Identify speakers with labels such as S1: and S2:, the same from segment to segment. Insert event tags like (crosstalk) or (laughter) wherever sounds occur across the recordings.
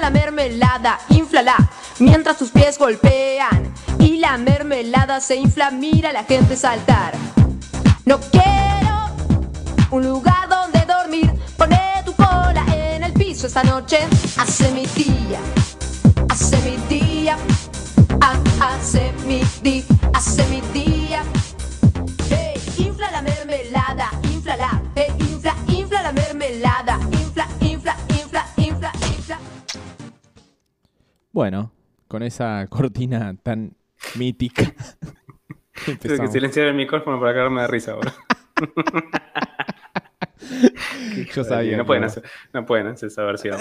S1: la mermelada, inflala, mientras tus pies golpean y la mermelada se infla, mira a la gente saltar. No quiero un lugar donde dormir, pone tu cola en el piso esta noche, hace mi día, hace mi día, hace mi día, hace mi día. Hey, infla la mermelada, inflala, hey,
S2: Bueno, con esa (laughs) cortina tan mítica. (laughs)
S3: Tuve que silenciar el micrófono para cagarme de risa ahora. (laughs)
S2: Yo sabía.
S3: No pueden, hacer, no pueden hacer esa versión.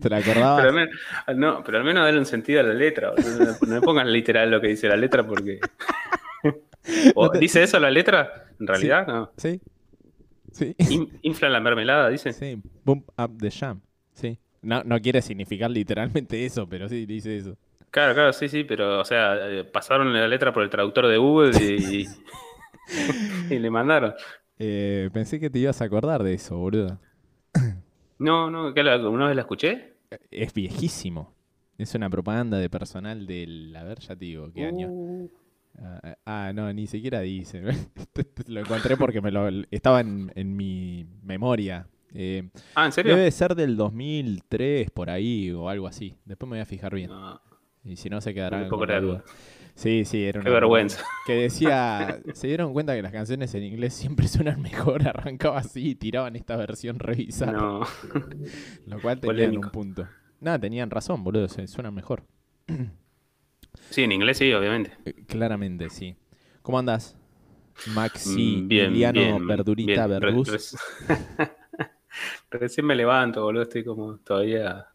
S2: ¿Te la acordabas?
S3: Pero al, menos, no, pero al menos darle un sentido a la letra. No, me pongan literal lo que dice la letra porque. ¿O ¿Dice eso la letra? En realidad, no.
S2: Sí. Sí.
S3: In- infla la mermelada, dice.
S2: Sí. Bump up the jam. Sí. No, no quiere significar literalmente (laughs) eso, pero sí dice eso.
S3: Claro, claro, sí, sí, pero, o sea, eh, pasaron la letra por el traductor de Google y, y (laughs) le mandaron.
S2: Eh, pensé que te ibas a acordar de eso, boludo.
S3: No, no, ¿qué, ¿una vez la escuché?
S2: Es viejísimo. Es una propaganda de personal del. A ver, ya te digo, ¿qué año?
S3: Uh,
S2: Ah, ah, no, ni siquiera dice. (laughs) lo encontré porque me lo, estaba en, en mi memoria. Eh,
S3: Ah, ¿en serio?
S2: debe ser del 2003, por ahí, o algo así. Después me voy a fijar bien.
S3: No,
S2: Y si no, se quedarán
S3: No puedo
S2: con la
S3: creerlo.
S2: duda. Sí, sí, era
S3: Qué
S2: una
S3: vergüenza.
S2: Que decía, (laughs) se dieron cuenta que las canciones en inglés siempre suenan mejor, (laughs) arrancaba así y tiraban esta versión revisada.
S3: no. (laughs)
S2: Lo cual tenían
S3: Polémico.
S2: un punto. Nada, tenían razón, boludo, se suenan mejor. (clears throat)
S3: Sí, en inglés sí, obviamente.
S2: Eh, Claramente, sí. ¿Cómo andas? Maxi,
S3: Mm, bien,
S2: Emiliano,
S3: bien,
S2: Verdurita,
S3: bien.
S2: Verduz.
S3: Recién me levanto, boludo. Estoy como todavía.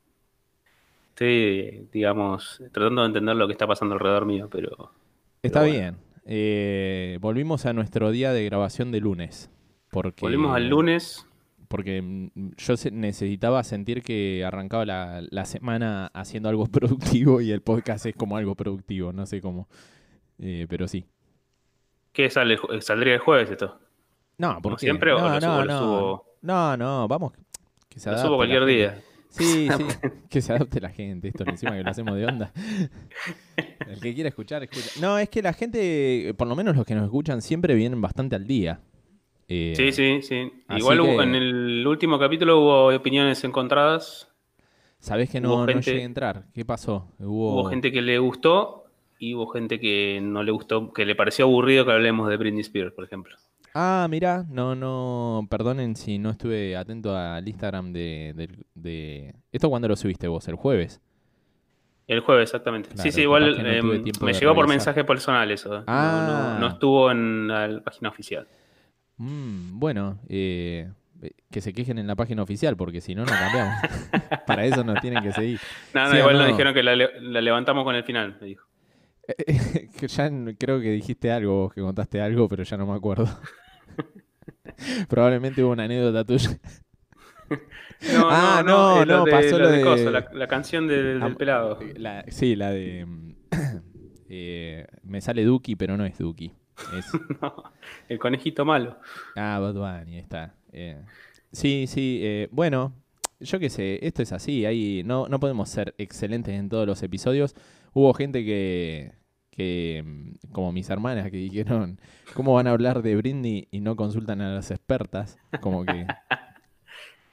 S3: Estoy, digamos, tratando de entender lo que está pasando alrededor mío, pero.
S2: Está
S3: bueno.
S2: bien. Eh, volvimos a nuestro día de grabación de lunes. Porque,
S3: Volvimos al lunes.
S2: Porque mm, yo necesitaba sentir que arrancaba la, la semana haciendo algo (laughs) productivo y el podcast es como algo productivo, no sé cómo. Eh, pero sí.
S3: ¿Qué sale? ¿Saldría el jueves esto?
S2: No,
S3: ¿Como
S2: ¿por qué?
S3: siempre o
S2: no,
S3: lo
S2: no,
S3: subo- lo
S2: no.
S3: subo-
S2: No, no, vamos. Que se
S3: Lo subo cualquier día.
S2: Sí, (laughs) sí, que se adapte la gente, esto encima que lo hacemos de onda. (laughs) El que quiera escuchar, escucha. No, es que la gente, por lo menos los que nos escuchan, siempre vienen bastante al día. Eh,
S3: Sí, sí, sí. Igual
S2: que-
S3: en el último capítulo hubo opiniones encontradas.
S2: Sabés que no,
S3: gente-
S2: llegué a entrar. ¿Qué pasó? Hubo,
S3: Hubo gente que le gustó y hubo gente que no le gustó, que le pareció aburrido que hablemos de Britney Spears, por ejemplo.
S2: Ah, mirá, no, no, perdonen si no estuve atento al Instagram de, del- de... ¿Esto cuándo lo subiste vos? ¿El jueves?
S3: El jueves, exactamente.
S2: Claro,
S3: sí, sí, igual
S2: no
S3: eh, me
S2: de
S3: llegó por mensaje personal eso. No-
S2: Ah.
S3: No, no estuvo en la página oficial.
S2: Mm, bueno, eh, eh, que se quejen en la página oficial, porque si no, no cambiamos. (laughs) (laughs) Para eso nos tienen que seguir.
S3: No, no,
S2: Sí
S3: igual
S2: no?
S3: nos dijeron que la, la levantamos con el final, me dijo. (laughs)
S2: ya creo que dijiste algo, vos que contaste algo, pero ya no me acuerdo. (laughs) Probablemente hubo una anécdota tuya. (laughs)
S3: No,
S2: Ah,
S3: no,
S2: no,
S3: eh, lo
S2: no,
S3: de-
S2: pasó
S3: lo de la, la canción del, del
S2: Ah,
S3: pelado.
S2: La- sí, la de... mm, (coughs) eh, me sale Duki, pero no es Duki. Es, (laughs)
S3: No, el conejito malo.
S2: ah, Bad Bunny, ahí está. Eh, sí, sí, eh, bueno, yo qué sé, esto es así, ahí no, no podemos ser excelentes en todos los episodios. Hubo gente que, que, mm, como mis hermanas, que dijeron, ¿cómo van a hablar de Britney y no consultan a las expertas? Como que... (laughs)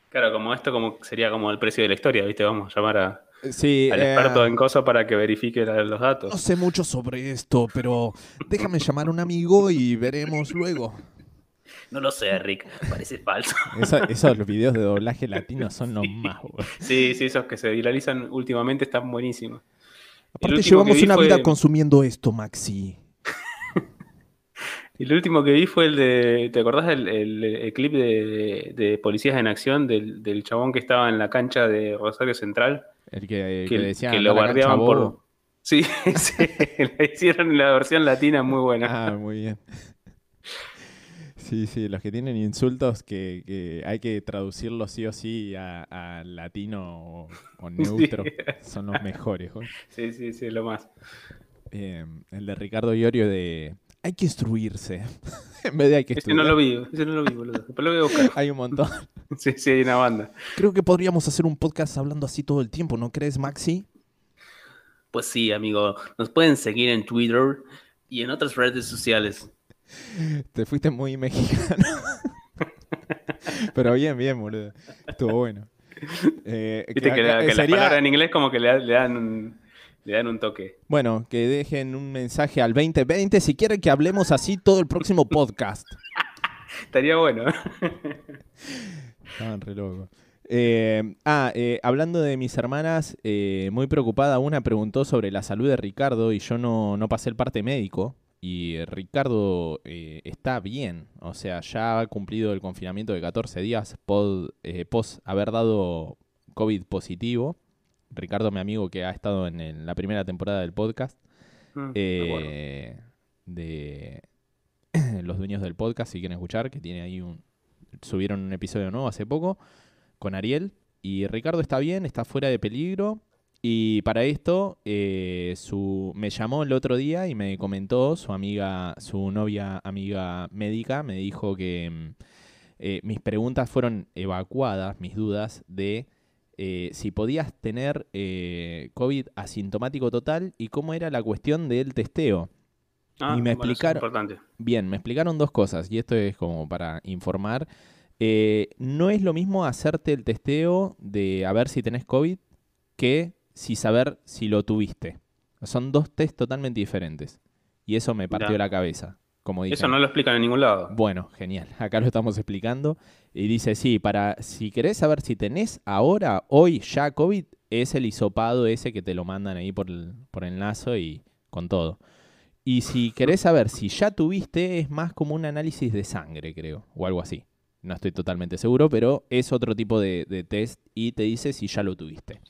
S3: Claro, como esto como sería como el precio de la historia, ¿viste? Vamos a llamar a-
S2: Sí,
S3: al
S2: eh,
S3: experto en cosas para que verifique la- los
S2: no
S3: datos.
S2: sé mucho sobre esto, pero déjame llamar a un amigo y veremos luego. (laughs)
S3: No lo sé, Rick, parece falso. (laughs)
S2: Eso- esos videos de doblaje latino son los más.
S3: Sí, sí, esos que se viralizan últimamente están buenísimos.
S2: Aparte llevamos una vida consumiendo esto, Maxi. (laughs)
S3: Y el último que vi fue el de, ¿te acordás del el, el clip de, de Policías en Acción del, del chabón que estaba en la cancha de Rosario Central?
S2: El que,
S3: Que,
S2: que decía
S3: que
S2: "Anda
S3: lo guardiaban
S2: bobo".
S3: por... Sí, (laughs) sí, la hicieron la versión latina muy buena.
S2: Ah, muy bien. Sí, sí, los que tienen insultos que, que hay que traducirlos sí o sí a, a latino o, o (laughs) neutro son los mejores. (laughs)
S3: Sí, sí, sí, lo más.
S2: Eh, el de Ricardo Iorio de hay que instruirse. (laughs) en vez de hay que
S3: Ese
S2: estudiar.
S3: no lo vi, ese no lo vi, boludo. Después lo voy a buscar.
S2: Hay un montón.
S3: Sí, sí, hay una banda.
S2: Creo que podríamos hacer un podcast hablando así todo el tiempo, ¿no crees, Maxi?
S3: Pues sí, amigo. Nos pueden seguir en Twitter y en otras redes sociales.
S2: Te fuiste muy mexicano. (laughs) Pero bien, bien, boludo. Estuvo bueno. Eh,
S3: Viste que, la- que las
S2: sería-
S3: palabras en inglés como que le, da- le dan un, le dan un toque.
S2: Bueno, que dejen un mensaje al 2020 si quieren que hablemos así todo el próximo podcast. (laughs)
S3: Estaría bueno.
S2: Estaban re locos. Eh, ah, eh, hablando de mis hermanas, eh, muy preocupada, una preguntó sobre la salud de Ricardo y yo no, no pasé el parte médico. Y Ricardo eh, está bien, o sea, ya ha cumplido el confinamiento de 14 días pod- eh, post haber dado COVID positivo. Ricardo, mi amigo que ha estado en, el- la primera temporada del podcast,
S3: Mm, de
S2: eh, de (clears throat) los dueños del podcast, si quieren escuchar, que tiene ahí un... Subieron un episodio nuevo hace poco con Ariel. Y Ricardo está bien, está fuera de peligro. Y para esto, eh, su, me llamó el otro día y me comentó, su amiga, su novia amiga médica, me dijo que mm, eh, mis preguntas fueron evacuadas, mis dudas, de eh, si podías tener COVID asintomático total y cómo era la cuestión del testeo.
S3: Ah,
S2: y me
S3: bueno, eso es
S2: explicaron-
S3: importante.
S2: Bien, me explicaron dos cosas y esto es como para informar. No es lo mismo hacerte el testeo de a ver si tenés COVID que si saber si lo tuviste. Son dos test totalmente diferentes. Y eso me partió
S3: Mirá.
S2: la cabeza. Como dije.
S3: Eso no lo explican en ningún lado.
S2: Bueno, genial. (laughs) Acá lo estamos explicando. Y dice, sí, para si querés saber si tenés ahora, hoy ya COVID, es el hisopado ese que te lo mandan ahí por el, por enlazo y con todo. Y si querés saber si ya tuviste, es más como un análisis de sangre, creo, o algo así. No estoy totalmente seguro, pero es otro tipo de, de test y te dice si ya lo tuviste.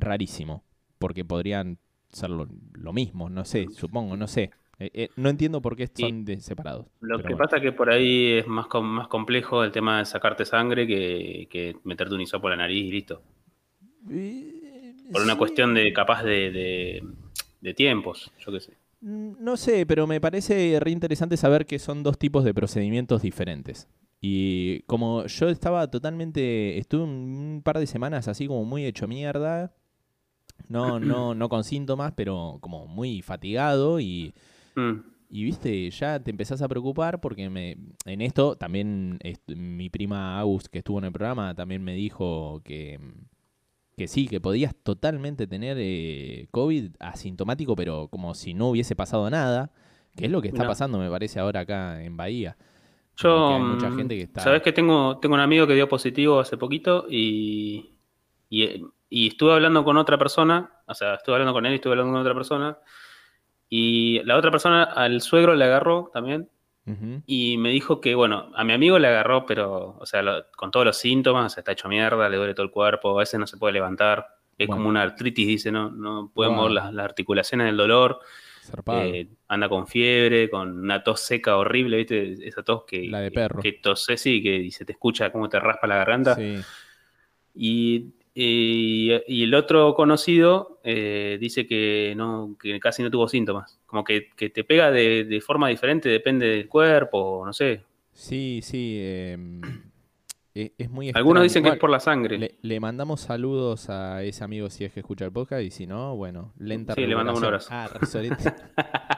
S2: Rarísimo, porque podrían ser lo, lo mismo, no sé, supongo, no sé. Eh, eh, no entiendo por qué son de- separados.
S3: Lo que
S2: bueno.
S3: pasa es que por ahí es más, com- más complejo el tema de sacarte sangre que, que meterte un hisopo en la nariz y listo. Por una
S2: Sí.
S3: cuestión de capaz de, de, de tiempos, yo qué sé.
S2: Mm, No sé, pero me parece re interesante saber que son dos tipos de procedimientos diferentes. Y como yo estaba totalmente, estuve un par de semanas así como muy hecho mierda, no, no, no con síntomas, pero como muy fatigado y,
S3: Mm,
S2: y viste, ya te empezás a preocupar porque me, en esto también est- mi prima Agus, que estuvo en el programa, también me dijo que, que sí, que podías totalmente tener eh, COVID asintomático, pero como si no hubiese pasado nada, que es lo que está pasando, me parece, ahora acá en Bahía.
S3: Yo,
S2: hay mucha
S3: mm,
S2: gente que está...
S3: Sabes que tengo, tengo un amigo que dio positivo hace poquito y, y, y estuve hablando con otra persona, o sea, estuve hablando con él y estuve hablando con otra persona, y la otra persona al suegro le agarró también y me dijo que, bueno, a mi amigo le agarró, pero, o sea, lo- con todos los síntomas, o sea, está hecho mierda, le duele todo el cuerpo, a veces no se puede levantar, es
S2: Bueno.
S3: como una artritis, dice, no, no puede
S2: Wow.
S3: mover las, las articulaciones del dolor, eh, anda con fiebre, con una tos seca horrible, ¿viste? Esa tos que,
S2: La de perro.
S3: que tose, sí, que y se te escucha cómo te raspa la garganta.
S2: Sí.
S3: Y, y- y el otro conocido eh, dice que, no, que casi no tuvo síntomas. Como que, que te pega de, de forma diferente, depende del cuerpo, no sé.
S2: Sí, sí. em, (clears throat) e- es muy
S3: Algunos
S2: extraño.
S3: dicen que es por la sangre.
S2: Le, le mandamos saludos a ese amigo si es que escucha el podcast y si no, bueno, lenta
S3: Sí, le mandamos un
S2: recuperación. Ah, (laughs)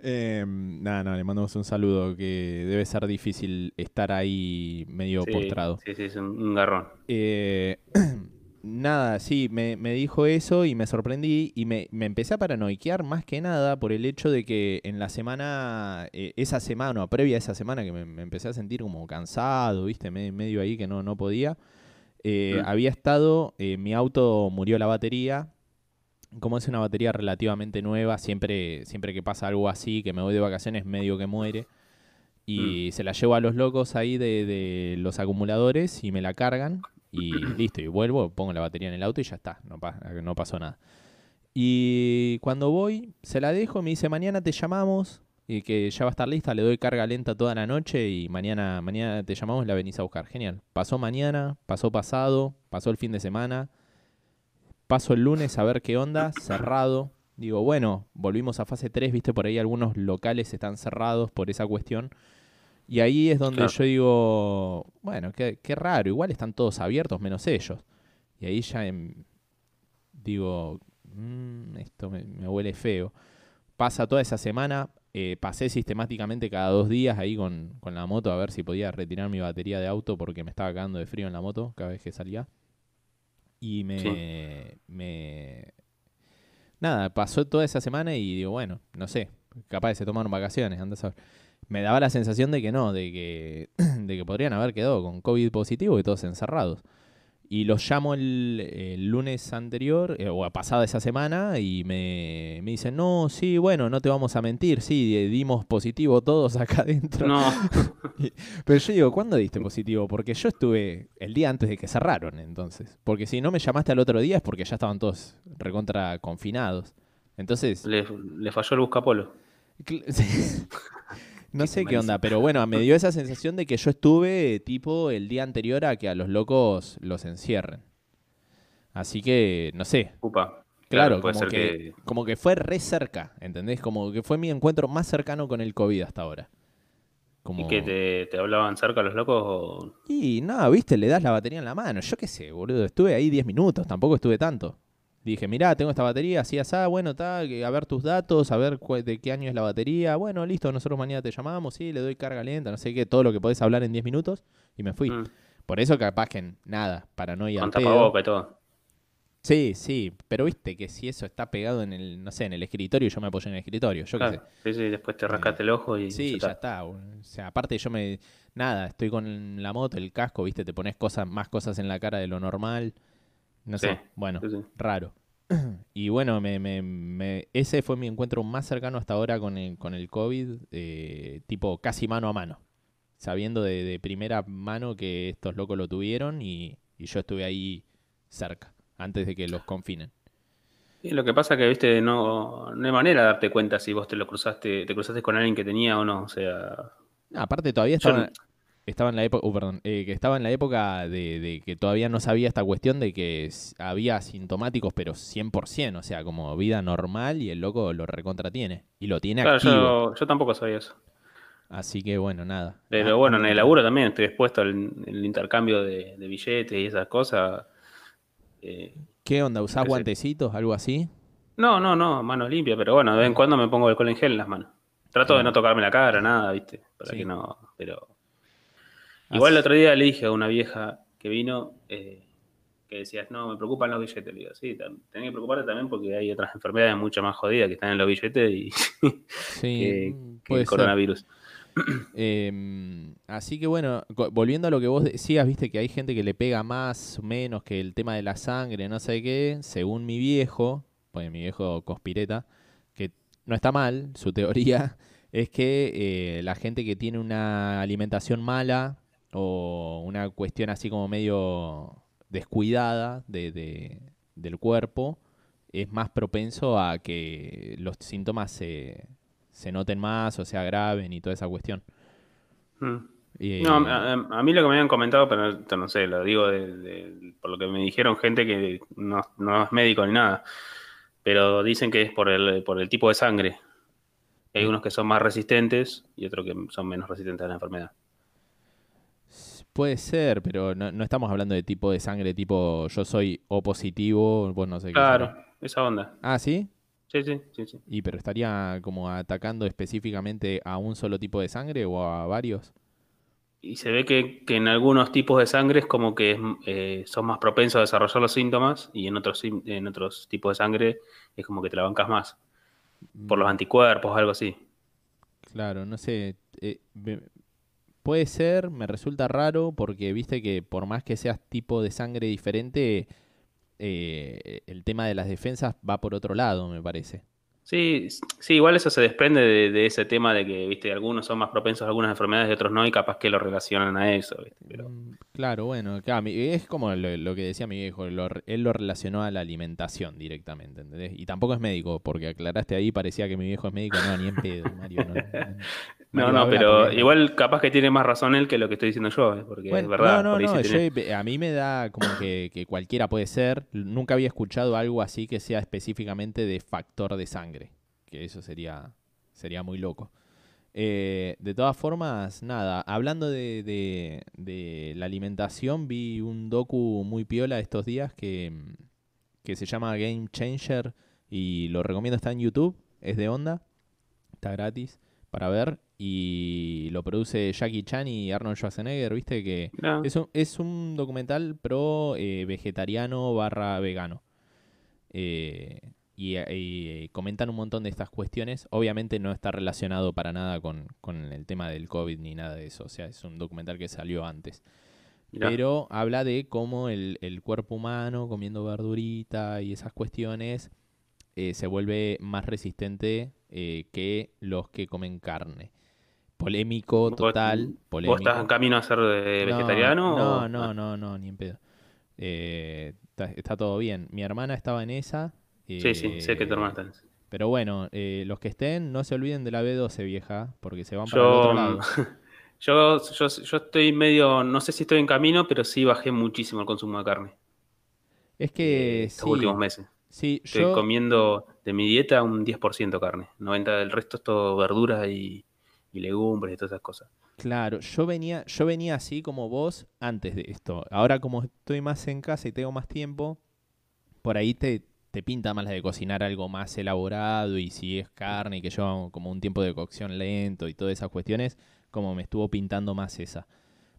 S2: Em, nada, no, le mandamos un saludo que debe ser difícil estar ahí medio
S3: Sí,
S2: postrado.
S3: Sí, sí, es un, garrón.
S2: Eh, (clears throat) nada, sí, me, me dijo eso y me sorprendí y me, me empecé a paranoiquear más que nada por el hecho de que en la semana, eh, esa semana o previa a esa semana que me, me empecé a sentir como cansado, viste, Me- medio ahí que no, no podía, eh,
S3: Mm.
S2: había estado, eh, mi auto murió la batería. Como es una batería relativamente nueva, siempre, siempre que pasa algo así, que me voy de vacaciones, medio que muere. Y se la llevo a los locos ahí de, de los acumuladores y me la cargan. Y (clears throat) listo, y vuelvo, pongo la batería en el auto y ya está, no, pa- no pasó nada. Y cuando voy, se la dejo, me dice, mañana te llamamos, y que ya va a estar lista, le doy carga lenta toda la noche y mañana, mañana te llamamos, la venís a buscar. Genial. Pasó mañana, pasó pasado, pasó el fin de semana, paso el lunes a ver qué onda, cerrado, Digo, bueno, volvimos a fase 3, viste, por ahí algunos locales están cerrados por esa cuestión. Y ahí es donde
S3: Claro.
S2: yo digo, bueno, qué, qué raro, igual están todos abiertos menos ellos. Y ahí ya em, digo, "Mm, esto me, me huele feo. Pasa toda esa semana, eh, pasé sistemáticamente cada dos días ahí con, con la moto a ver si podía retirar mi batería de auto porque me estaba cagando de frío en la moto cada vez que salía. Y me,
S3: Sí.
S2: me... Nada, pasó toda esa semana y digo, bueno, no sé, capaz se tomaron vacaciones, anda a saber. Me daba la sensación de que no, de que, (clears throat) de que podrían haber quedado con COVID positivo y todos encerrados. Y los llamo el, el lunes anterior, eh, o a pasada esa semana, y me, me dicen, no, sí, bueno, no te vamos a mentir, sí, dimos positivo todos (laughs) acá adentro.
S3: No, (laughs)
S2: Pero yo digo, ¿cuándo diste positivo? Porque yo estuve el día antes de que cerraron, entonces. Porque si no me llamaste al otro día es porque ya estaban todos recontra confinados. Entonces,
S3: le, le falló el buscapolo. (laughs)
S2: No sé qué onda, pero bueno, me dio esa sensación de que yo estuve tipo el día anterior a que a los locos los encierren. Así que, no sé.
S3: Upa.
S2: Claro,
S3: puede
S2: como,
S3: ser
S2: que,
S3: que...
S2: como que fue re cerca, ¿entendés? Como que fue mi encuentro más cercano con el COVID hasta ahora. Como...
S3: ¿Y que te, te hablaban cerca los locos? o-
S2: Y nada, viste, le das la batería en la mano. Yo qué sé, boludo. Estuve ahí 10 minutos, tampoco estuve tanto. Dije, mirá, tengo esta batería, así así, bueno, está, a ver tus datos, a ver de qué año es la batería. Bueno, listo, nosotros mañana te llamamos, sí, le doy carga lenta, no sé qué, todo lo que podés hablar en 10 minutos. Y me fui.
S3: Mm,
S2: Por eso capaz que nada, paranoia
S3: con tapaboca y todo.
S2: Sí, sí, pero viste que si eso está pegado en el, no sé, en el escritorio, yo me apoyo en el escritorio, yo qué sé.
S3: Claro, sí, sí, después te rascaste el ojo y
S2: Sí,
S3: ya está.
S2: O sea, aparte yo me... Nada, estoy con la moto, el casco, viste, te pones cosas, más cosas en la cara de lo normal. No sé, bueno,
S3: Sí,
S2: raro. (clears throat) Y bueno, me, me- me- ese fue mi encuentro más cercano hasta ahora con el, con el COVID, eh, tipo casi mano a mano. Sabiendo de, de primera mano que estos locos lo tuvieron y, y yo estuve ahí cerca, antes de que los confinen.
S3: Y lo que pasa que, viste, no, no hay manera de darte cuenta si vos te lo cruzaste, te cruzaste con alguien que tenía o no. O sea,
S2: aparte todavía
S3: Yo
S2: estaba, en la época, uh, perdón, eh, que estaba en la época de, de que todavía no sabía esta cuestión de que había asintomáticos, pero 100%, o sea, como vida normal y el loco lo recontra tiene. Y lo tiene
S3: claro,
S2: activo.
S3: yo, yo tampoco sabía eso.
S2: Así que bueno, nada.
S3: Pero
S2: Ah,
S3: bueno, en el laburo también estoy expuesto al el intercambio de, de billetes y esas cosas. Eh,
S2: ¿Qué onda? ¿Usás guantecitos? ¿Algo así?
S3: no, no, no, manos limpias, pero bueno, de vez en cuando me pongo alcohol en gel en las manos. Trato de no tocarme la cara, nada, ¿viste? Para
S2: Sí.
S3: que no, pero... Igual el otro día le dije a una vieja que vino eh, que decías, no, me preocupan los billetes. Le digo, sí, tenés que preocuparte también porque hay otras enfermedades mucho más jodidas que están en los billetes y (laughs)
S2: Sí,
S3: que,
S2: mm,
S3: que el coronavirus. (clears throat)
S2: Em, así que bueno, volviendo a lo que vos decías, viste que hay gente que le pega más o menos que el tema de la sangre, no sé qué, según mi viejo, pues mi viejo conspireta, que no está mal, su teoría (laughs) es que eh, la gente que tiene una alimentación mala o una cuestión así como medio descuidada de, de- del cuerpo es más propenso a que los síntomas se, se noten más o se agraven y toda esa cuestión.
S3: Mm.
S2: Eh,
S3: No, a, a- mí lo que me habían comentado, pero no sé, lo digo de- de- por lo que me dijeron gente que no, no es médico ni nada, pero dicen que es por el, por el tipo de sangre. Hay unos que son más resistentes y otros que son menos resistentes a la enfermedad.
S2: Puede ser, pero no, no estamos hablando de tipo de sangre, tipo yo soy O positivo, vos no sé qué.
S3: Claro, esa onda.
S2: Ah, ¿sí?
S3: Sí, sí, sí, sí.
S2: Y pero estaría como atacando específicamente a un solo tipo de sangre o a varios.
S3: Y se ve que, que en algunos tipos de sangre es como que eh, son más propensos a desarrollar los síntomas y en otros, en otros tipos de sangre es como que te la bancas más. Por los anticuerpos, algo así.
S2: Claro, no sé. eh, puede ser, me resulta raro porque viste que por más que seas tipo de sangre diferente, eh, el tema de las defensas va por otro lado, me parece.
S3: Sí, sí, igual eso se desprende de, de ese tema de que, viste, algunos son más propensos a algunas enfermedades y otros no, y capaz que lo relacionan a eso, ¿viste? Pero,
S2: Mm, Claro, bueno, claro, es como lo, lo que decía mi viejo, lo él lo relacionó a la alimentación directamente, ¿entendés? Y tampoco es médico, porque aclaraste ahí, parecía que mi viejo es médico, no, ni en pedo, Mario. no, no. (laughs)
S3: No, no, pero
S2: porque-
S3: igual capaz que tiene más razón él que lo que estoy diciendo yo, eh, porque
S2: Bueno,
S3: es verdad.
S2: no, no, no, yo- a mí me da como que, que cualquiera puede ser. Nunca había escuchado algo así que sea específicamente de factor de sangre, que eso sería, sería muy loco. Eh, de todas formas, nada, hablando de, de- de la alimentación, vi un docu muy piola estos días que, que se llama Game Changer y lo recomiendo, está en YouTube, es de onda, está gratis para ver y lo produce Jackie Chan y Arnold Schwarzenegger, viste que
S3: Mirá,
S2: es un, es un documental pro eh, vegetariano barra vegano. Eh, y, y comentan un montón de estas cuestiones. Obviamente no está relacionado para nada con, con el tema del COVID ni nada de eso. O sea, es un documental que salió antes. Pero habla de cómo el, el cuerpo humano comiendo verdurita y esas cuestiones eh, se vuelve más resistente eh, que los que comen carne. Polémico,
S3: ¿Vos-
S2: total. Polémico.
S3: ¿Vos estás en camino a ser
S2: No,
S3: vegetariano?
S2: No,
S3: o-
S2: no, no, no, ni en pedo. Eh, está, está todo bien. Mi hermana estaba en esa.
S3: Sí, sí, sé que tu
S2: eh,
S3: hermana está en eso.
S2: Pero bueno, eh, los que estén, no se olviden de la B12, vieja, porque se van para el otro
S3: Yo,
S2: lado. (laughs)
S3: yo, yo, yo estoy medio, no sé si estoy en camino, pero sí bajé muchísimo el consumo de carne
S2: Es
S3: eh,
S2: que
S3: estos
S2: sí,
S3: últimos meses.
S2: sí,
S3: Estoy
S2: yo,
S3: comiendo de mi dieta un 10% carne. 90% del resto es todo verduras y, y legumbres y todas esas cosas.
S2: claro, yo venía, yo venía así como vos antes de esto. Ahora como estoy más en casa y tengo más tiempo, por ahí te, te pinta más la de cocinar algo más elaborado y si es carne y que lleva como un tiempo de cocción lento y todas esas cuestiones, como me estuvo pintando más esa.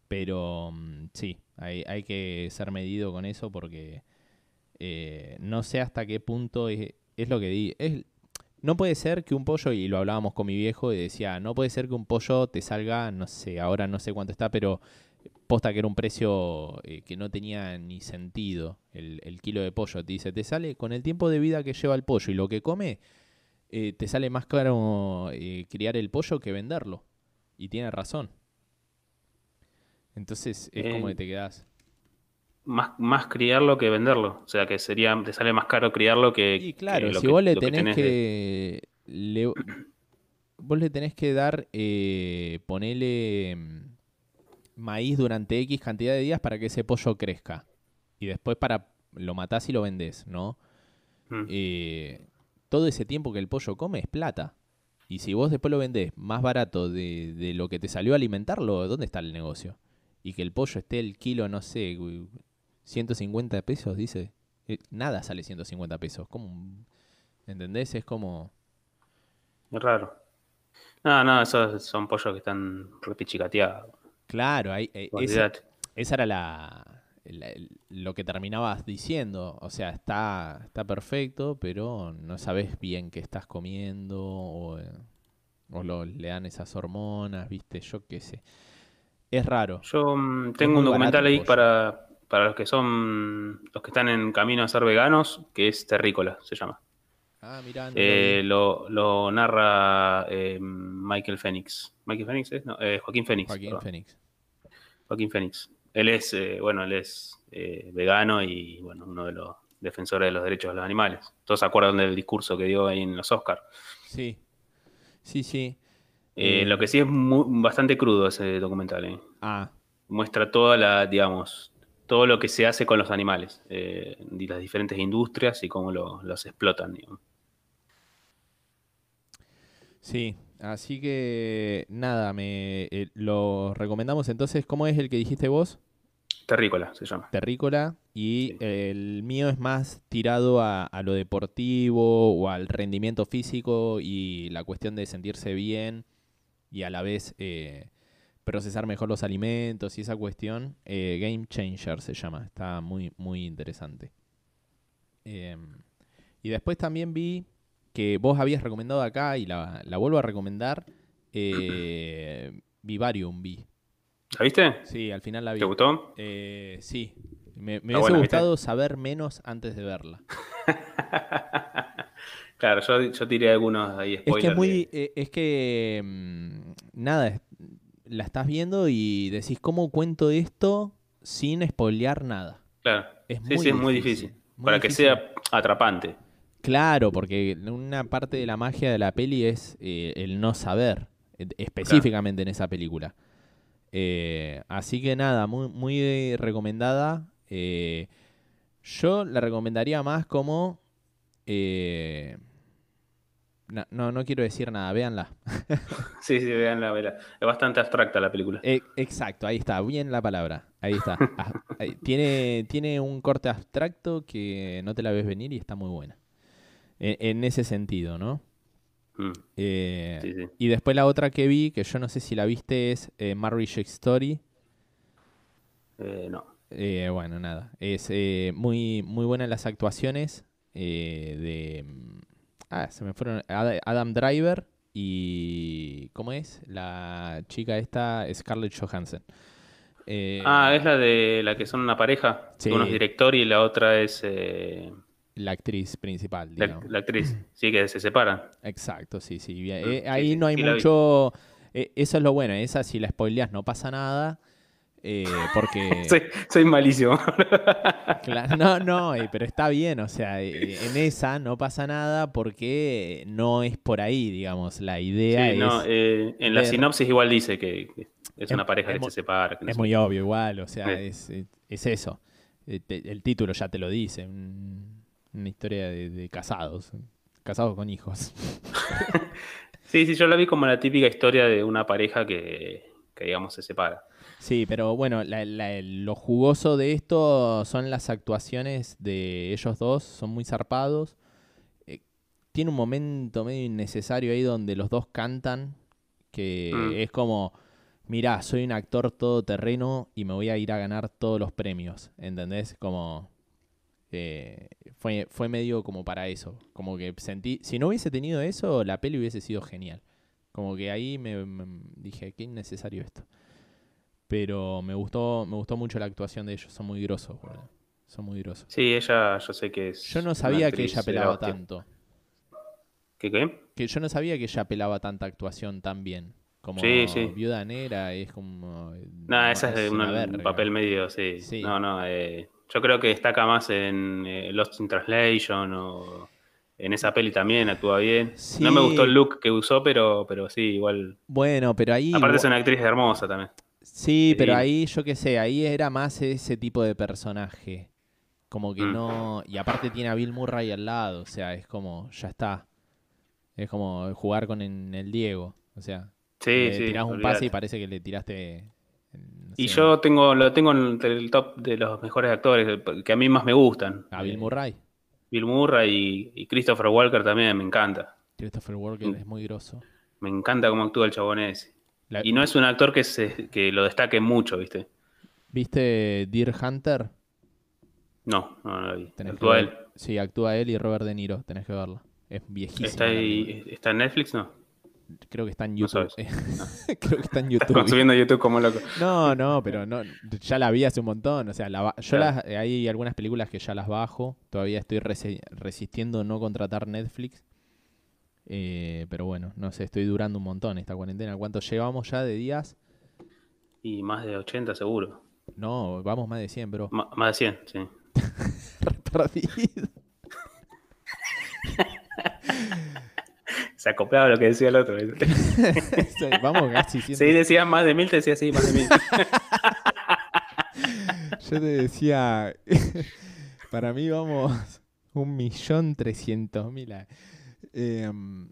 S2: Pero mm, sí, hay, hay que ser medido con eso porque eh, no sé hasta qué punto es, lo que di. Es, no puede ser que un pollo, y lo hablábamos con mi viejo, y decía, no puede ser que un pollo te salga, no sé, ahora no sé cuánto está, pero posta que era un precio eh, que no tenía ni sentido el, el kilo de pollo. Te dice, te sale con el tiempo de vida que lleva el pollo y lo que come, eh, te sale más caro eh, criar el pollo que venderlo. Y tiene razón. Entonces es como que te quedás.
S3: Más, más criarlo que venderlo. O sea, que sería, te sale más caro criarlo que,
S2: Y claro,
S3: que lo
S2: si
S3: que-
S2: vos le tenés
S3: de-
S2: que. le- vos le tenés que dar, eh, ponele mm, maíz durante X cantidad de días para que ese pollo crezca. Y después para lo matás y lo vendés, ¿no?
S3: Mm.
S2: Eh, todo ese tiempo que el pollo come es plata. Y si vos después lo vendés más barato de, de lo que te salió a alimentarlo, ¿dónde está el negocio? Y que el pollo esté el kilo, no sé, 150 pesos, dice. Eh, nada sale 150 pesos. Como ¿Entendés? Es como...
S3: Es raro. No, no, esos son pollos que están repichicateados.
S2: Claro, hay, eh, esa, esa era la, lo que terminabas diciendo. O sea, está, está perfecto, pero no sabes bien qué estás comiendo o, eh, o lo- le dan esas hormonas, ¿viste? Yo qué sé. Es raro.
S3: Yo mm,
S2: Es
S3: tengo un documental ahí para, para los que son los que están en camino a ser veganos, que es Terrícola, se llama.
S2: Ah, mirá,
S3: Eh, lo, lo narra eh, Michael Phoenix. ¿Michael Phoenix es? No, eh, Joaquín Phoenix.
S2: Joaquín
S3: perdón.
S2: Phoenix.
S3: Joaquín Phoenix. Él es, bueno, él es vegano y, bueno, uno de los defensores de los derechos de los animales. Todos se acuerdan del discurso que dio ahí en los Oscars.
S2: Sí. Sí, sí.
S3: Lo que sí es mu- bastante crudo ese documental.
S2: Ah,
S3: Muestra toda la, digamos, todo lo que se hace con los animales, eh, y las diferentes industrias y cómo lo- los explotan. digamos.
S2: sí. Así que nada, me eh, lo recomendamos entonces. ¿Cómo es el que dijiste vos?
S3: Terrícola se llama.
S2: terrícola y
S3: Sí.
S2: el mío es más tirado a, a lo deportivo o al rendimiento físico y la cuestión de sentirse bien y a la vez eh, procesar mejor los alimentos y esa cuestión. eh, Game Changer se llama, está muy, muy interesante. Em, y después también vi que vos habías recomendado acá y la, la vuelvo a recomendar. Eh, Vivarium vi.
S3: ¿La viste?
S2: Sí, al final la vi.
S3: ¿Te gustó?
S2: Eh, sí, me, me hubiese
S3: buena, ¿viste?
S2: gustado saber menos antes de verla. (laughs)
S3: claro, yo, yo tiré algunos ahí
S2: Es que
S3: spoilers.
S2: es muy,
S3: de-
S2: eh, es que mm, nada, es- la estás viendo y decís cómo cuento esto sin spoilear nada.
S3: claro.
S2: Es
S3: sí,
S2: muy
S3: sí, es muy
S2: difícil,
S3: difícil.
S2: muy
S3: Para que
S2: difícil.
S3: sea atrapante.
S2: Claro, porque una parte de la magia de la peli es eh, el no saber. eh, específicamente en esa película. Eh, así que nada, muy, muy recomendada. Eh, yo la recomendaría más como... eh, no, no, no quiero decir nada, véanla. (laughs)
S3: Sí, sí, vean la vela. Es bastante abstracta la película.
S2: Eh, exacto, ahí está, bien la palabra. Ahí está. Ah, ahí. Tiene, tiene un corte abstracto que no te la ves venir y está muy buena. En, en ese sentido, ¿no?
S3: Mm,
S2: Eh,
S3: Sí, sí.
S2: Y después la otra que vi, que yo no sé si la viste, es eh, Marriage Story.
S3: Eh, no.
S2: Bueno, nada. Es muy, muy buena en las actuaciones de... Ah, se me fueron... Ad- Adam Driver y... ¿Cómo es? La chica esta, Scarlett Johansson. Eh,
S3: Ah, es la de la que son una pareja.
S2: Sí.
S3: Uno es director y la otra es eh,
S2: la actriz principal,
S3: la,
S2: digamos.
S3: la actriz. Sí, que se separan.
S2: Exacto, sí, sí.
S3: Mm,
S2: Eh, ahí
S3: sí,
S2: no hay
S3: sí
S2: mucho... eso es lo bueno, esa si la spoileas no pasa nada. Eh, porque... (laughs)
S3: Soy, soy malísimo. (laughs)
S2: Claro, no, no, eh, pero está bien, o sea, eh, en esa no pasa nada porque no es por ahí, digamos, la idea
S3: Sí,
S2: es,
S3: no, en la
S2: ver-
S3: sinopsis igual dice que, que es
S2: Es-
S3: una pareja
S2: es
S3: que se separa. que no
S2: es muy obvio igual, o sea, es, es- es eso, el título ya te lo dice, un- una historia de, de casados, casados con hijos. (laughs)
S3: Sí, sí, yo la vi como la típica historia de una pareja que, que digamos, se separa.
S2: Sí, pero bueno, la- la- lo jugoso de esto son las actuaciones de ellos dos, son muy zarpados. Eh, tiene un momento medio innecesario ahí donde los dos cantan, que
S3: Mm.
S2: es como, mirá, soy un actor todoterreno y me voy a ir a ganar todos los premios, ¿entendés? Como... eh, fue, fue medio como para eso, como que sentí, si no hubiese tenido eso, la peli hubiese sido genial. Como que ahí me, me- dije, qué innecesario esto. Pero me gustó, me gustó mucho la actuación de ellos, son muy grosos, boludo. Son muy grosos.
S3: Sí, ella, yo sé que es.
S2: Yo no sabía que ella pelaba tanto.
S3: ¿Qué qué?
S2: Que yo no sabía que ella pelaba tanta actuación tan bien. Como
S3: Sí, sí.
S2: Viuda Negra es como...
S3: Nada, esa es de
S2: una
S3: una- un papel medio, sí.
S2: Sí.
S3: No, no, eh, yo creo que destaca más en eh, Lost in Translation o en esa peli también actúa bien. No me gustó el look que usó, pero, pero sí, igual.
S2: Bueno, pero ahí...
S3: Aparte es una actriz hermosa también.
S2: Sí, pero
S3: divina.
S2: ahí yo qué sé, ahí era más ese tipo de personaje. Como que
S3: Mm.
S2: no... Y aparte tiene a Bill Murray al lado, o sea, es como, ya está. Es como jugar con en el Diego, o sea...
S3: Sí,
S2: le
S3: sí.
S2: tirás un pase y parece que le tiraste... no
S3: Y
S2: sé,
S3: yo tengo, lo tengo entre el top de los mejores actores que a mí más me gustan.
S2: A Bill
S3: Eh,
S2: Murray.
S3: Bill Murray y, y Christopher Walker también me encanta.
S2: Christopher Walker
S3: Mm.
S2: es muy grosso.
S3: Me encanta cómo actúa el chabón ese.
S2: La-
S3: Y no es un actor que, se, que lo destaque mucho, ¿viste?
S2: ¿Viste Deer Hunter?
S3: No, no, no lo vi.
S2: Tenés
S3: Actúa él.
S2: Sí, actúa él y Robert De Niro, tenés que verla. Es viejísima.
S3: ¿Está,
S2: la
S3: ahí,
S2: película.
S3: ¿Está en Netflix? No.
S2: Creo que está en
S3: No
S2: YouTube.
S3: sabes. (laughs)
S2: Creo que está en (laughs)
S3: Estás
S2: YouTube.
S3: consumiendo YouTube como loco.
S2: No, no, pero no, ya la vi hace un montón. O sea, la yo
S3: Claro.
S2: las, hay algunas películas que ya las bajo. Todavía estoy resi- resistiendo no contratar Netflix. Eh, pero bueno, no sé, estoy durando un montón esta cuarentena. ¿Cuánto llevamos ya de días?
S3: Y más de 80 seguro.
S2: No, vamos más de 100, bro.
S3: Más de 100, sí. (laughs)
S2: Perdido.
S3: Se acoplaba lo que decía el otro. (laughs) ¿viste?
S2: vamos casi 100.
S3: Si decías más de mil, te decía sí, más de mil. (laughs)
S2: Yo te decía, para mí vamos un millón trescientos mil. Em,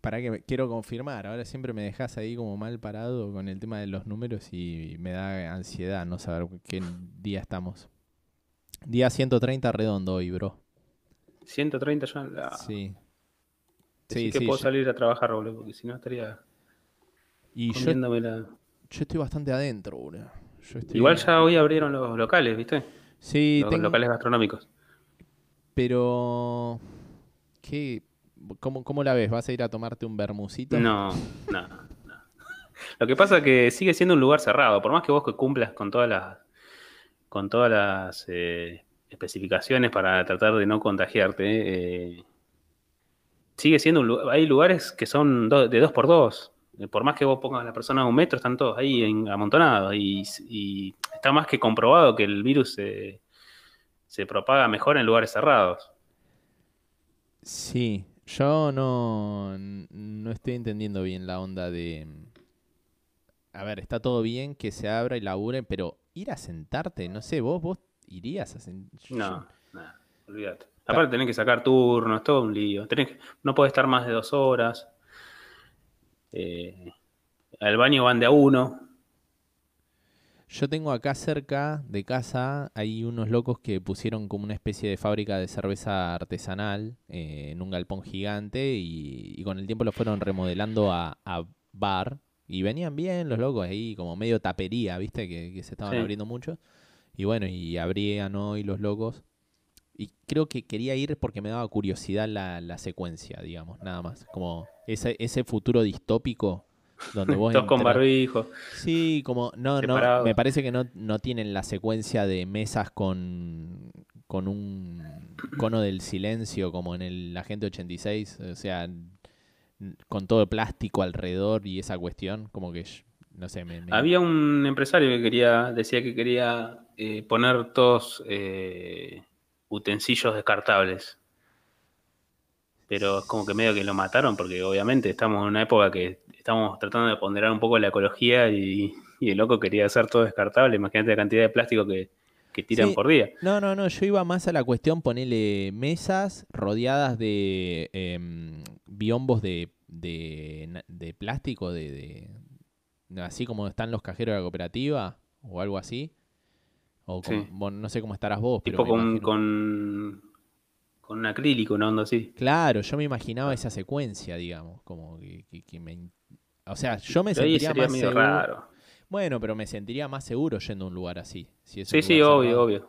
S2: para que quiero confirmar, ahora siempre me dejas ahí como mal parado con el tema de los números y me da ansiedad no saber qué día estamos. Día 130 redondo hoy, bro.
S3: 130 ya. La...
S2: Sí.
S3: Decí
S2: Sí,
S3: que
S2: sí.
S3: puedo salir a trabajar, boludo, porque si no estaría
S2: y yo,
S3: la...
S2: yo estoy bastante adentro. Yo estoy-
S3: Igual ya hoy abrieron los locales, ¿viste?
S2: Sí,
S3: Los
S2: tengo-
S3: locales gastronómicos.
S2: pero... ¿Qué? ¿Cómo, ¿Cómo la ves? ¿Vas a ir a tomarte un bermucito?
S3: No, no, no. Lo que pasa es que sigue siendo un lugar cerrado, por más que vos cumplas con todas las con todas las eh, especificaciones para tratar de no contagiarte, eh, sigue siendo un lugar, hay lugares que son do- de dos por dos. Eh, Por más que vos pongas a la persona a un metro, están todos ahí en- amontonados. Y, y está más que comprobado que el virus se, se propaga mejor en lugares cerrados.
S2: Sí, yo no, no, estoy entendiendo bien la onda de... A ver, está todo bien que se abra y labure, pero ir a sentarte, no sé, vos, vos irías a sentarte.
S3: No, nada, olvídate. Aparte tenés que sacar turnos, todo un lío. Tenés que- no podés estar más de dos horas. Eh, al baño van de a uno.
S2: Yo tengo acá cerca de casa, hay unos locos que pusieron como una especie de fábrica de cerveza artesanal eh, en un galpón gigante y, y con el tiempo lo fueron remodelando a, a bar y venían bien los locos ahí como medio tapería, viste, que, que se estaban
S3: Sí.
S2: abriendo mucho. Y bueno, y abrían hoy los locos. Y creo que quería ir porque me daba curiosidad la, la secuencia, digamos, nada más. Como ese, ese futuro distópico donde vos (laughs)
S3: Todos con barbijo.
S2: Sí, como no, no, me parece que no, no tienen la secuencia de mesas con, con un cono del silencio como en el Agente 86, o sea, con todo el plástico alrededor y esa cuestión, como que, no sé, me... me-
S3: Había un empresario que quería, decía que quería eh, poner todos eh, utensilios descartables. Pero es como que medio que lo mataron, porque obviamente estamos en una época que estamos tratando de ponderar un poco la ecología y, y el loco quería hacer todo descartable. Imagínate la cantidad de plástico que, que tiran
S2: Sí.
S3: por día.
S2: No, no, no, yo iba más a la cuestión ponerle mesas rodeadas de em, biombos de, de, plástico, de, de- así como están los cajeros de la cooperativa o algo así. O con-
S3: Sí.
S2: bueno, no sé cómo estarás vos,
S3: Tipo con, con, con un acrílico, una onda así.
S2: Claro, yo me imaginaba esa secuencia, digamos, como que, que- que me... O sea, yo me
S3: Pero
S2: sentiría
S3: sería
S2: más seguro...
S3: raro.
S2: Bueno, pero me sentiría más seguro yendo a un lugar así. si es
S3: Sí, sí, obvio,
S2: cerrado.
S3: obvio.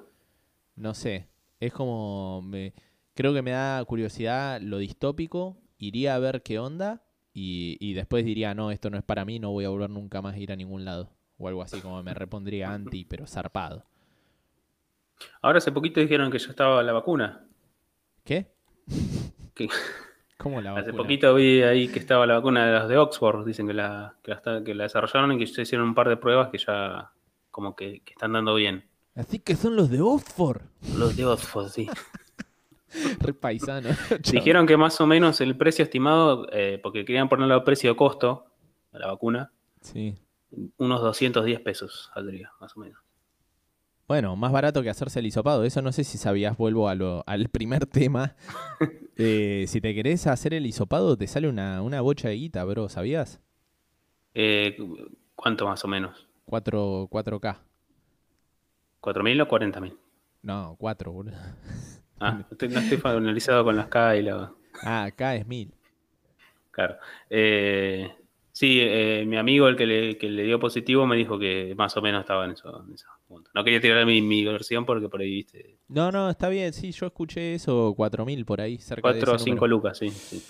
S2: No sé, es como, me, creo que me da curiosidad lo distópico, iría a ver qué onda y, y después diría, no, esto no es para mí, no voy a volver nunca más a ir a ningún lado. O algo así, como me repondría (laughs) anti, pero zarpado.
S3: Ahora hace poquito dijeron que ya estaba la vacuna.
S2: ¿Qué?
S3: Que (laughs)
S2: ¿Cómo la
S3: hace
S2: vacuna?
S3: poquito vi ahí que estaba la vacuna de las de Oxford. Dicen que la, que la, está- que la desarrollaron y que ya hicieron un par de pruebas que ya como que, que están dando bien.
S2: Así que son los de Oxford.
S3: Los de Oxford, sí. (laughs)
S2: Re paisano. (laughs)
S3: Dijeron que más o menos el precio estimado, eh, porque querían ponerlo a precio de costo a la vacuna,
S2: Sí.
S3: unos 210 pesos saldría, más o menos.
S2: Bueno, más barato que hacerse el hisopado. Eso no sé si sabías, vuelvo a lo, al primer tema. (laughs) Eh, si te querés hacer el hisopado, te sale una, una bocha de guita, bro. ¿Sabías?
S3: Eh, ¿Cuánto más o menos?
S2: 4, 4K.
S3: ¿4.000 o 40.000?
S2: No, 4, boludo. (laughs)
S3: Ah, estoy- no estoy familiarizado con las K y la...
S2: Ah, acá es 1000.
S3: Claro. Eh, sí, eh, mi amigo, el que le, que le dio positivo, me dijo que más o menos estaba en eso. en esos No quería tirar mi, mi versión porque por ahí viste.
S2: No, no, está bien. Sí, yo escuché eso, 4000 por ahí, cerca de
S3: 4 o
S2: ese
S3: 5
S2: número.
S3: lucas, sí. Sí,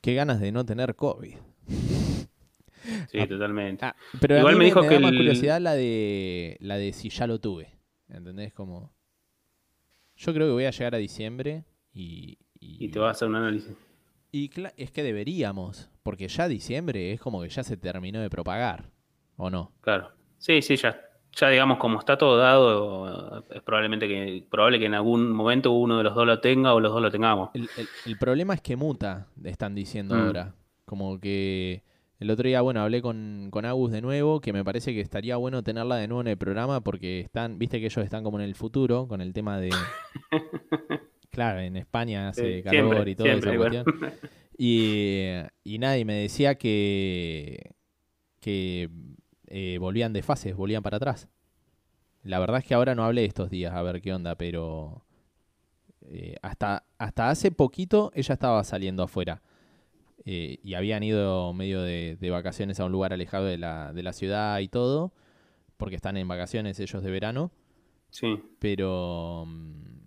S2: Qué ganas de no tener COVID.
S3: sí, totalmente.
S2: Ah, pero a
S3: Igual
S2: mí
S3: me dijo
S2: me
S3: que
S2: da más curiosidad la de la de si ya lo tuve. ¿Entendés? Como yo creo que voy a llegar a diciembre y y,
S3: Y te vas a hacer un análisis.
S2: y es que deberíamos, porque ya diciembre es como que ya se terminó de propagar, ¿o no?
S3: Claro. Sí, sí, ya. Ya digamos, como está todo dado, es probablemente que, probable que en algún momento uno de los dos lo tenga o los dos lo tengamos.
S2: El, el- el problema es que muta, están diciendo
S3: Mm.
S2: ahora. Como que el otro día, bueno, hablé con, con Agus de nuevo, que me parece que estaría bueno tenerla de nuevo en el programa porque están, viste que ellos están como en el futuro con el tema de... (laughs) claro, en España hace
S3: Sí,
S2: calor
S3: siempre,
S2: y toda esa cuestión. Y, y nadie me decía que, que eh, volvían de fases, volvían para atrás. La verdad es que ahora no hablé estos días a ver qué onda, pero eh, hasta, hasta hace poquito ella estaba saliendo afuera. Eh, y habían ido medio de, de vacaciones a un lugar alejado de la, de la ciudad y todo, porque están en vacaciones ellos de verano.
S3: Sí.
S2: Pero mm,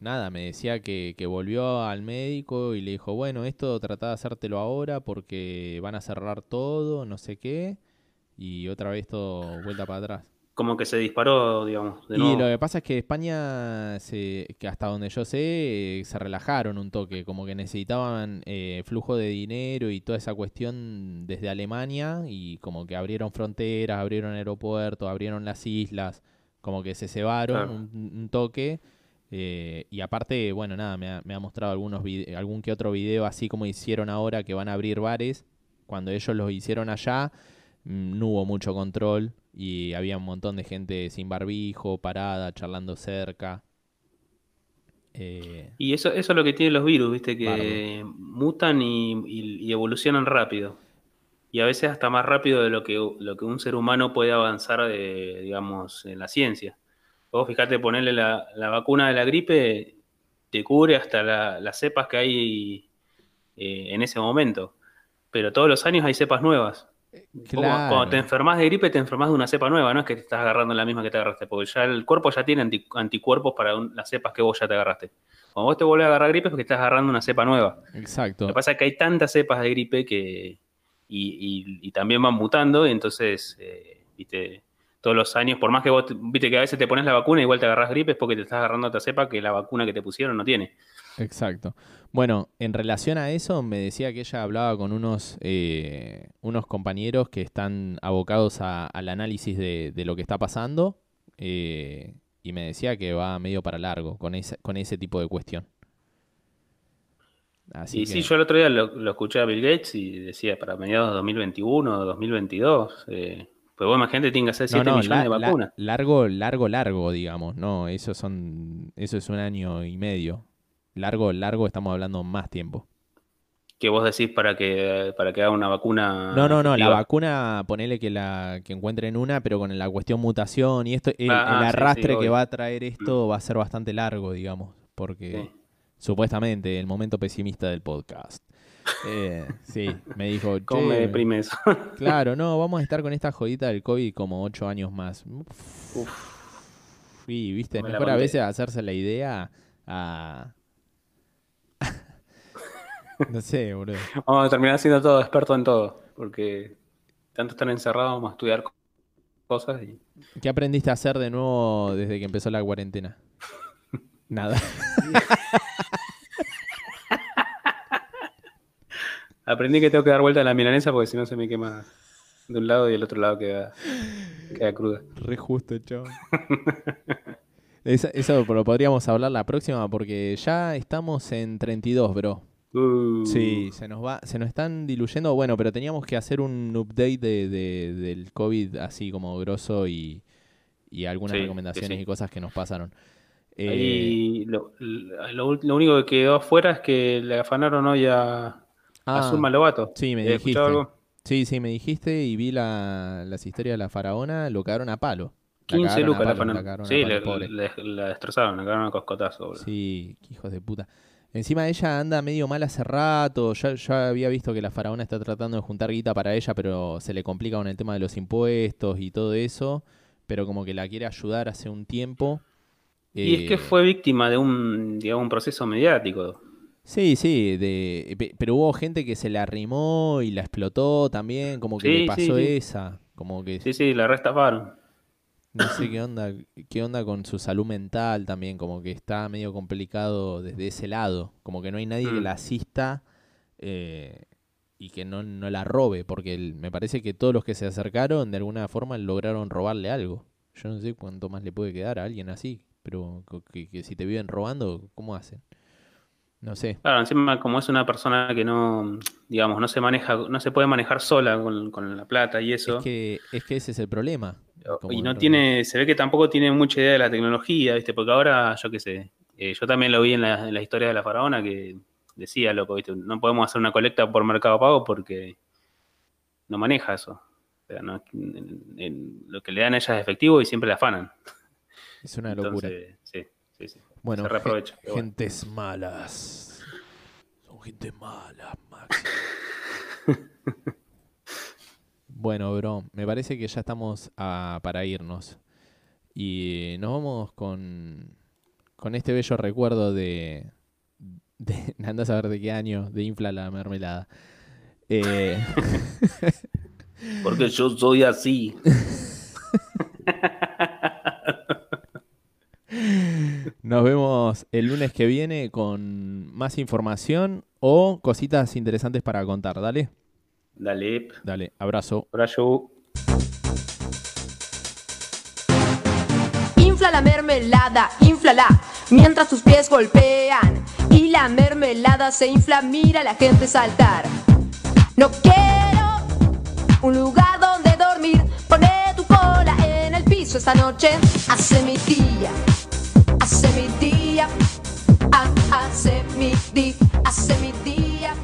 S2: nada, me decía que, que volvió al médico y le dijo, bueno, esto trata de hacértelo ahora porque van a cerrar todo, no sé qué, y otra vez todo vuelta para atrás.
S3: Como que se disparó, digamos, de
S2: y
S3: nuevo.
S2: lo que pasa es que España, se, que hasta donde yo sé, eh, se relajaron un toque, como que necesitaban eh, flujo de dinero y toda esa cuestión desde Alemania y como que abrieron fronteras, abrieron aeropuertos, abrieron las islas, como que se cebaron
S3: Claro.
S2: un, un toque Eh, y aparte, bueno, nada, me ha, me ha mostrado algunos algún que otro video, así como hicieron ahora que van a abrir bares. Cuando ellos los hicieron allá, no hubo mucho control y había un montón de gente sin barbijo, parada, charlando cerca. Eh,
S3: Y eso, eso es lo que tienen los virus, viste, que mutan y, y- y evolucionan rápido. Y a veces hasta más rápido de lo que, lo que un ser humano puede avanzar, de, digamos, en la ciencia. Vos fijate, ponerle la, la vacuna de la gripe, te cubre hasta la- las cepas que hay eh, en ese momento. Pero todos los años hay cepas nuevas.
S2: Claro.
S3: Cuando te enfermas de gripe, te enfermas de una cepa nueva, no es que te estás agarrando la misma que te agarraste, porque ya el cuerpo ya tiene anti- anticuerpos para un- las cepas que vos ya te agarraste. Cuando vos te vuelves a agarrar gripe es porque estás agarrando una cepa nueva.
S2: Exacto.
S3: Lo que pasa es que hay tantas cepas de gripe que. y, y- y también van mutando, y entonces, eh, viste, todos los años, por más que vos, te- viste que a veces te pones la vacuna y igual te agarras gripe, es porque te estás agarrando otra cepa que la vacuna que te pusieron no tiene.
S2: Exacto. Bueno, en relación a eso, me decía que ella hablaba con unos, eh, unos compañeros que están abocados a- al análisis de, de lo que está pasando eh, y me decía que va medio para largo con ese, con ese tipo de cuestión. Así
S3: y
S2: que,
S3: sí, yo el otro día lo, lo escuché a Bill Gates y decía para mediados de 2021 o 2022. Eh, pues vos imagínate, tienen que hacer 7
S2: no, no,
S3: millones de
S2: la-
S3: vacunas.
S2: largo, largo, largo, digamos. No, eso son, eso es un año y medio. Largo, largo, estamos hablando más tiempo.
S3: Que vos decís para que, para que haga una vacuna.
S2: No, no, no, la vacuna, ponele que la que encuentren una, pero con la cuestión mutación y esto, el,
S3: Ah,
S2: el
S3: sí, sí,
S2: arrastre que va a traer esto va a ser bastante largo, digamos, porque
S3: Sí.
S2: supuestamente el momento pesimista del podcast. Eh, (laughs) sí, me dijo, (laughs)
S3: ¿Cómo me
S2: "Che,
S3: deprime eso? (laughs)
S2: claro, no, vamos a estar con esta jodita del COVID como ocho años más. Sí, viste,
S3: Me la
S2: mejor a veces hacerse la idea a... no sé, boludo.
S3: Vamos a terminar siendo todo experto en todo. Porque tanto estar encerrado, vamos a estudiar co- cosas y.
S2: ¿Qué aprendiste a hacer de nuevo desde que empezó la cuarentena? (laughs) Nada.
S3: Aprendí que tengo que dar vuelta a la milanesa porque si no se me quema de un lado y el otro lado queda, queda cruda.
S2: Re justo, chaval. (laughs) Eso, eso lo podríamos hablar la próxima porque ya estamos en 32, bro.
S3: Uh,
S2: Sí, se nos va, se nos están diluyendo. Bueno, pero teníamos que hacer un update de, de- del COVID así como grosso y, y algunas
S3: Sí,
S2: recomendaciones
S3: sí.
S2: y cosas que nos pasaron. Eh,
S3: Ahí lo, lo, lo único que quedó afuera es que le afanaron hoy a, a
S2: ah,
S3: Zulma Lobato.
S2: sí, me
S3: ¿Has
S2: dijiste.
S3: algo?
S2: Sí, sí, me dijiste y vi la, las historias de la faraona, lo cagaron a palo. La
S3: 15
S2: cagaron a
S3: lucas la
S2: la
S3: afanaron.
S2: a
S3: Sí, la destrozaron, le cagaron a coscotazo. boludo.
S2: Sí, hijos de puta. Encima ella anda medio mal hace rato. Ya, ya había visto que la faraona está tratando de juntar guita para ella, pero se le complica con el tema de los impuestos y todo eso. Pero como que la quiere ayudar hace un tiempo.
S3: Y es que
S2: Eh,
S3: fue víctima de un, digamos, un proceso mediático.
S2: Sí, sí, de, pe- pero hubo gente que se la arrimó y la explotó también, como que
S3: Sí,
S2: le
S3: sí,
S2: pasó
S3: sí.
S2: esa, como que
S3: Sí, sí, la restafaron.
S2: No sé qué onda, qué onda con su salud mental también, como que está medio complicado desde ese lado, como que no hay nadie que
S3: Mm.
S2: la asista eh, y que no, no la robe, porque el- me parece que todos los que se acercaron de alguna forma lograron robarle algo. Yo no sé cuánto más le puede quedar a alguien así, pero que si te viven robando, ¿cómo hacen? No sé.
S3: Claro, encima como es una persona que no, digamos, no se maneja, no se puede manejar sola con, con la plata y eso.
S2: Es que, es que ese es el problema.
S3: Y no tiene, se ve que tampoco tiene mucha idea de la tecnología, ¿viste? Porque ahora, yo qué sé, eh, yo también lo vi en la, en la historia de la faraona que decía, loco, ¿viste? No podemos hacer una colecta por Mercado Pago porque no maneja eso. O sea, no- en- en- lo que le dan a ella es efectivo y siempre la afanan.
S2: Es una locura.
S3: Entonces, sí, sí, sí.
S2: Bueno,
S3: se reaprovecha,
S2: gen-
S3: pero bueno.
S2: gentes malas. Son gente mala, Max. (laughs) bueno, bro, me parece que ya estamos a- para irnos. Y nos vamos con, con este bello recuerdo de, de. (laughs) A ver de qué año, de Infla la mermelada. Eh, (laughs)
S3: Porque yo soy así. (laughs)
S2: nos vemos el lunes que viene con más información o cositas interesantes para contar. Dale,
S3: Dale,
S2: dale, abrazo.
S3: abrazo.
S1: Infla la mermelada, inflala. mientras tus pies golpean y la mermelada se infla, mira a la gente saltar. No quiero un lugar donde dormir, pone tu cola en el piso esta noche, hace mi día, hace mi día, ah, hace mi día, hace mi día.